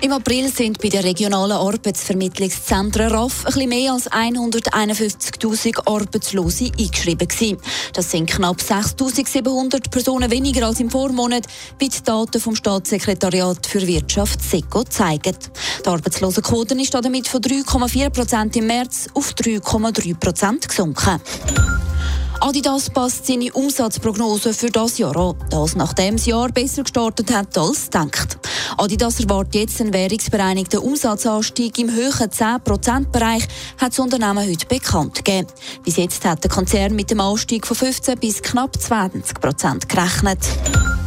Im April sind bei den regionalen Arbeitsvermittlungszentren RAF bisschen mehr als 151.000 Arbeitslose eingeschrieben gewesen. Das sind knapp 6.700 Personen weniger als im Vormonat, wie die Daten vom Staatssekretariat für Wirtschaft SECO zeigen. Die Arbeitslosenquote ist damit von 3,4 Prozent im März auf 3,3 Prozent gesunken. Adidas passt seine Umsatzprognose für das Jahr an. Das nachdem das Jahr besser gestartet hat als gedacht. Adidas erwartet jetzt einen währungsbereinigten Umsatzanstieg im höheren 10%-Bereich, hat das Unternehmen heute bekannt gegeben. Bis jetzt hat der Konzern mit dem Anstieg von 15 bis knapp 20% gerechnet.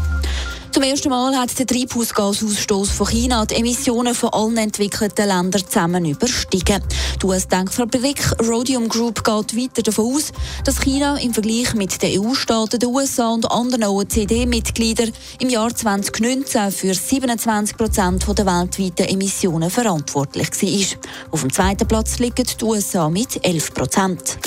Zum ersten Mal hat der Treibhausgasausstoß von China die Emissionen von allen entwickelten Ländern zusammen überstiegen. Die US-Denkfabrik Rhodium Group geht weiter davon aus, dass China im Vergleich mit den EU-Staaten, den USA und anderen OECD-Mitgliedern im Jahr 2019 für 27 Prozent der weltweiten Emissionen verantwortlich war. Auf dem zweiten Platz liegen die USA mit 11 Prozent.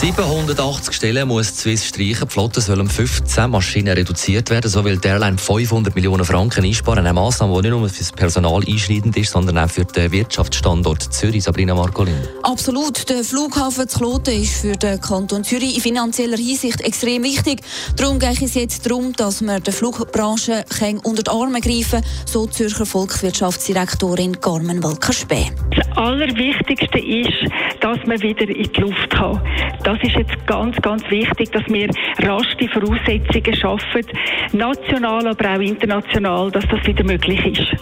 780 Stellen muss Swiss streichen. Die Flotte soll um 15 Maschinen reduziert werden. So will die Airline 500 Millionen Franken einsparen. Eine Massnahme, die nicht nur für das Personal einschneidend ist, sondern auch für den Wirtschaftsstandort Zürich. Sabrina Marcolin. Absolut. Der Flughafen zu Kloten ist für den Kanton Zürich in finanzieller Hinsicht extrem wichtig. Darum geht es jetzt darum, dass wir der Flugbranche unter die Arme greifen so Zürcher Volkswirtschaftsdirektorin Carmen Walker-Späh. Das Allerwichtigste ist, dass man wieder in die Luft kann. Das ist jetzt ganz, ganz wichtig, dass wir rasch die Voraussetzungen schaffen, national, aber auch international, dass das wieder möglich ist.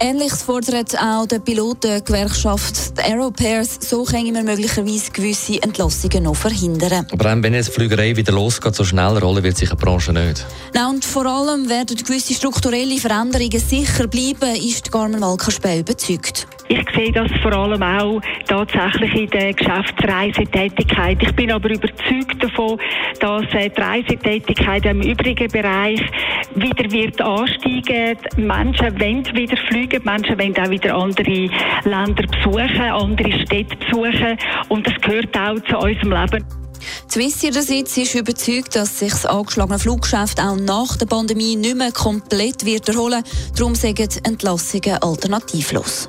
Ähnliches fordert auch die Pilotengewerkschaft Aeropairs. So können wir möglicherweise gewisse Entlassungen noch verhindern. Aber wenn jetzt die Flügerei wieder losgeht, so schnell rollen wird sich die Branche nicht. Nein, und vor allem werden gewisse strukturelle Veränderungen sicher bleiben, ist Carmen Walkerspäh überzeugt. Ich sehe das vor allem auch tatsächlich in der Geschäftsreisetätigkeit. Ich bin aber überzeugt davon, dass äh, die Reisetätigkeit im übrigen Bereich wieder wird ansteigen. Die Menschen wollen wieder fliegen, die Menschen wollen auch wieder andere Länder besuchen, andere Städte besuchen und das gehört auch zu unserem Leben. Swissia der Sitz ist überzeugt, dass sich das angeschlagene Fluggeschäft auch nach der Pandemie nicht mehr komplett wird erholen. Darum sagen Entlassungen alternativlos.